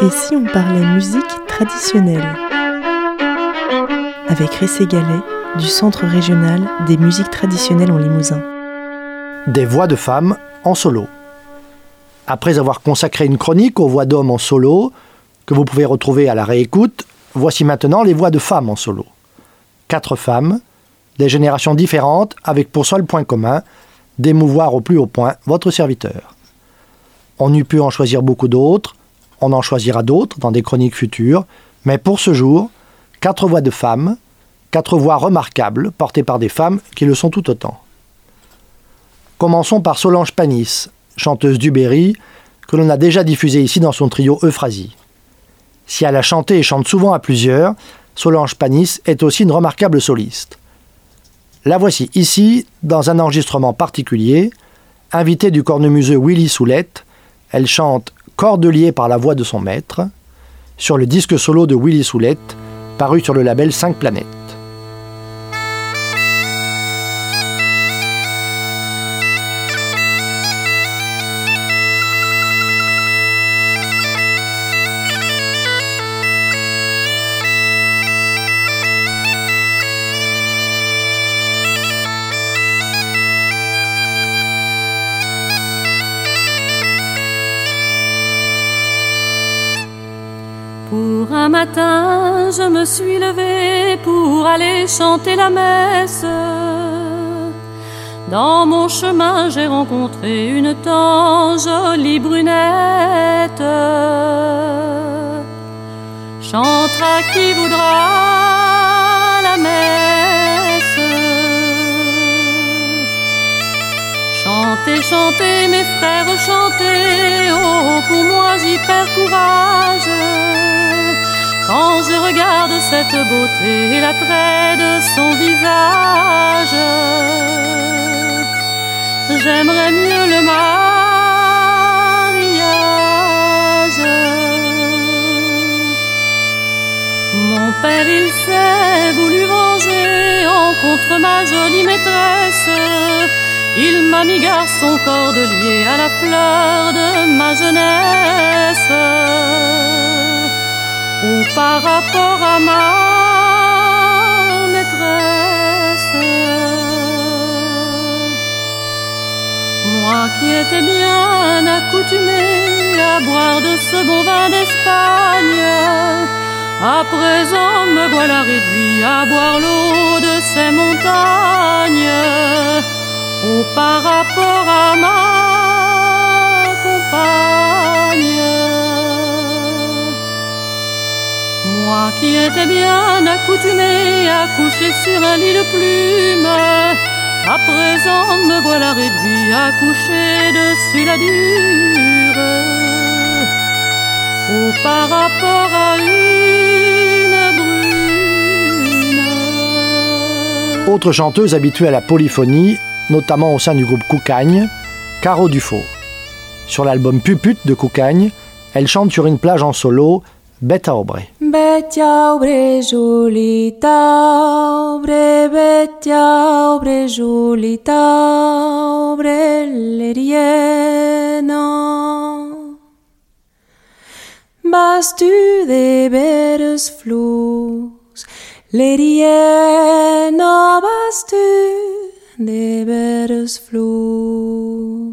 Et si on parlait musique traditionnelle Avec Ressé Gallet du Centre régional des musiques traditionnelles en Limousin. Des voix de femmes en solo. Après avoir consacré une chronique aux voix d'hommes en solo, que vous pouvez retrouver à la réécoute, voici maintenant les voix de femmes en solo. Quatre femmes, des générations différentes, avec pour seul point commun d'émouvoir au plus haut point votre serviteur. On eût pu en choisir beaucoup d'autres, on en choisira d'autres dans des chroniques futures, mais pour ce jour, quatre voix de femmes, quatre voix remarquables portées par des femmes qui le sont tout autant. Commençons par Solange Panis, chanteuse du Berry, que l'on a déjà diffusée ici dans son trio Euphrasie. Si elle a chanté et chante souvent à plusieurs, Solange Panis est aussi une remarquable soliste. La voici ici, dans un enregistrement particulier, invitée du cornemuseux Willy Soulette, elle chante Cordelier par la voix de son maître, sur le disque solo de Willy Soulette, paru sur le label 5 planètes. Je me suis levée pour aller chanter la messe. Dans mon chemin, j'ai rencontré une tant jolie brunette. Chantera qui voudra la messe. Chantez, chantez, mes frères, chantez. Oh, pour moi, j'y perds courage. Quand je regarde cette beauté et l'attrait de son visage, j'aimerais mieux le mariage. Mon père, il s'est voulu venger en contre ma jolie maîtresse. Il m'a mis garçon cordelier à la fleur de ma jeunesse ou par rapport à ma maîtresse. Moi qui étais bien accoutumée à boire de ce bon vin d'Espagne, à présent me voilà réduit à boire l'eau de ces montagnes, ou par rapport à ma compagne. Moi qui étais bien accoutumé à coucher sur un lit de plumes, à présent me voilà réduit à coucher dessus la dure. Ou par rapport à une brune. Autre chanteuse habituée à la polyphonie, notamment au sein du groupe Coucagne, Caro Dufaux. Sur l'album Puput de Coucagne, elle chante sur une plage en solo Beta obre. Beta obre julita obre beta obre julita obre leriena. Bastu de beres flus leriena bastu de beres flus.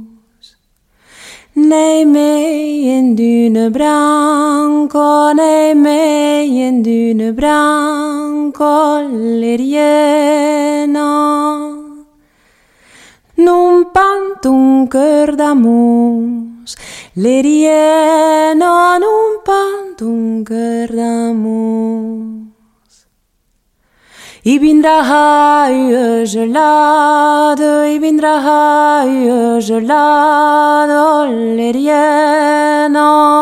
Nej mig en dune branco, nej mig en dune branco l'eriena. Non pantum cœur d'amours, l'eriena non pantum cœur d'amours. I vindrà haie gelado, i vindrà haie gelado l'erieno.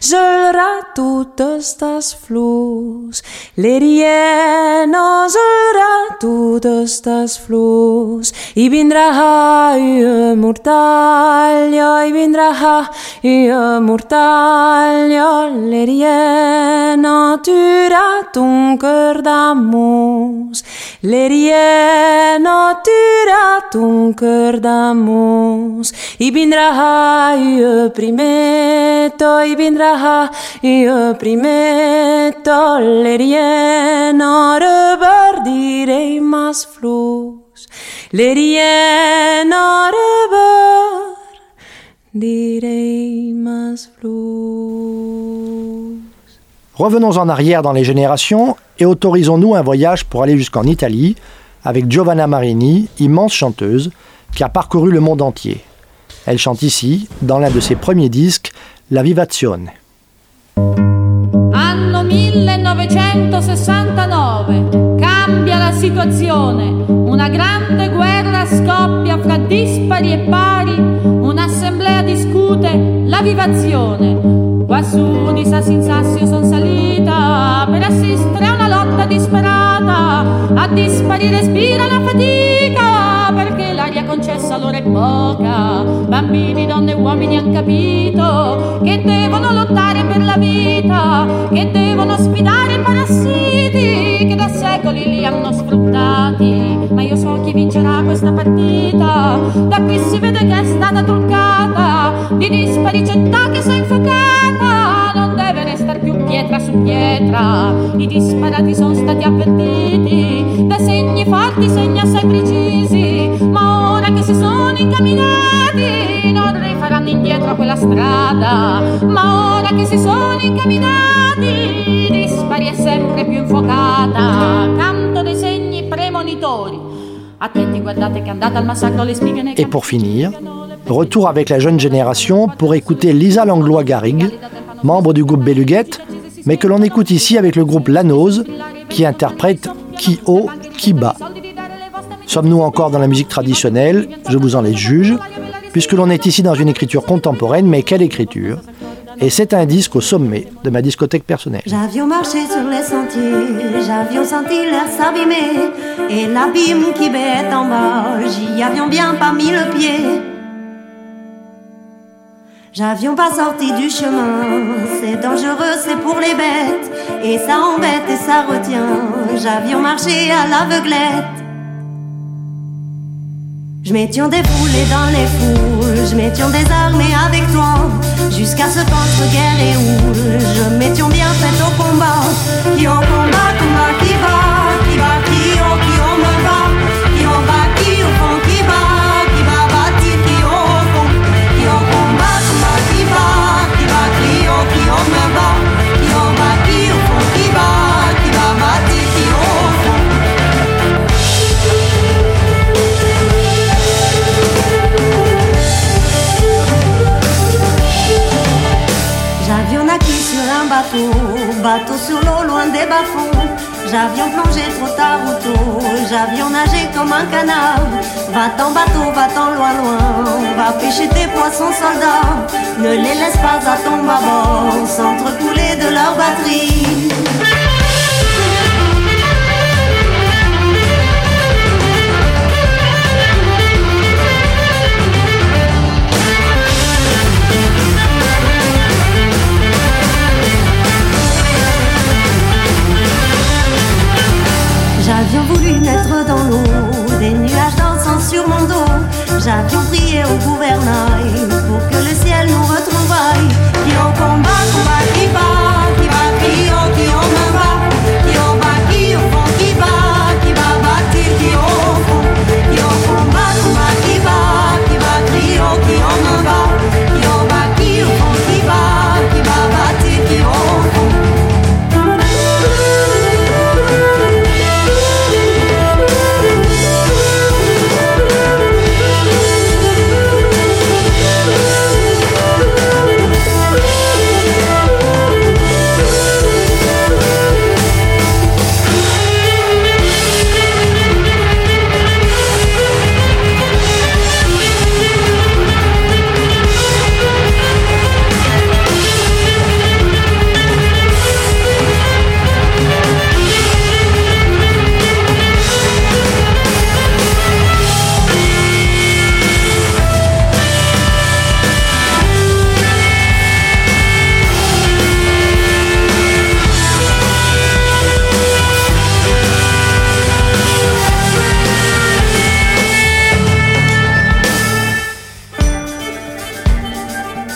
Seul ratud tõstas fluus, lerjena seul ratud tõstas fluus. Ibin raha yö murtalja, ibin raha yö murtalja, lerjena tüüratun kõrdamuus. Lerie natura tunker damus, i bindra ha i primeto, i bindra ha i primeto, lerie nore mas flus, lerie nore mas flus. Revenons en arrière dans les générations et autorisons-nous un voyage pour aller jusqu'en Italie avec Giovanna Marini, immense chanteuse, qui a parcouru le monde entier. Elle chante ici, dans l'un de ses premiers disques, La Vivazione. Anno 1969, cambia la situazione, una grande guerra scoppia fra dispari e pari, discute la. Quassù di sassi in sassi io son salita per assistere a una lotta disperata, a dispari respira la fatica l'aria concessa loro è poca. Bambini, donne e uomini hanno capito che devono lottare per la vita, che devono sfidare i parassiti che da secoli li hanno sfruttati. Ma io so chi vincerà questa partita, da qui si vede che è stata truccata, di dispari città che si è infuocata, non deve restare più pietra su pietra. I disparati sono stati avvertiti da segni forti, segni assai precisi, ma sono incamminati non rifaranno indietro quella strada, ma ora che si sono incamminati dispari è sempre più infuocata. Canto dei segni premonitori. Attenti, guardate che è andata al massacro le spighe nei Et pour finir, retour avec la jeune génération pour écouter Lisa Langlois-Garrigue, membre du groupe Beluguette, mais que l'on écoute ici avec le groupe Lanose, qui interprète Qui haut, qui bas. Sommes-nous encore dans la musique traditionnelle Je vous en laisse juge, puisque l'on est ici dans une écriture contemporaine, mais quelle écriture Et c'est un disque au sommet de ma discothèque personnelle. J'avions marché sur les sentiers, j'avions senti l'air s'abîmer, et l'abîme qui bête en bas, j'y avions bien pas mis le pied. J'avions pas sorti du chemin, c'est dangereux, c'est pour les bêtes, et ça embête et ça retient. J'avions marché à l'aveuglette. Je m'étions défoulé dans les foules, je m'étions désarmé avec toi, jusqu'à ce qu'entre guerre et houle, je m'étions bien fait au combat. Qui au combat, combat, qui va, un bateau, bateau sur l'eau loin des bas-fonds. J'avions plongé trop tard ou tôt, j'avions nagé comme un canard. Va-t'en bateau, va-t'en loin loin, va pêcher tes poissons soldats. Ne les laisse pas à ton bâbord, s'entrecouler de leur batterie. Dos. J'avions prié au gouvernail pour que le ciel nous retrouvaille.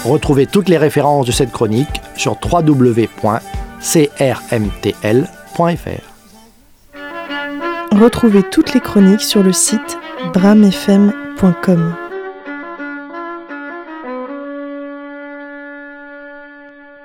Retrouvez toutes les références de cette chronique sur www.crmtl.fr. Retrouvez toutes les chroniques sur le site bramfm.com.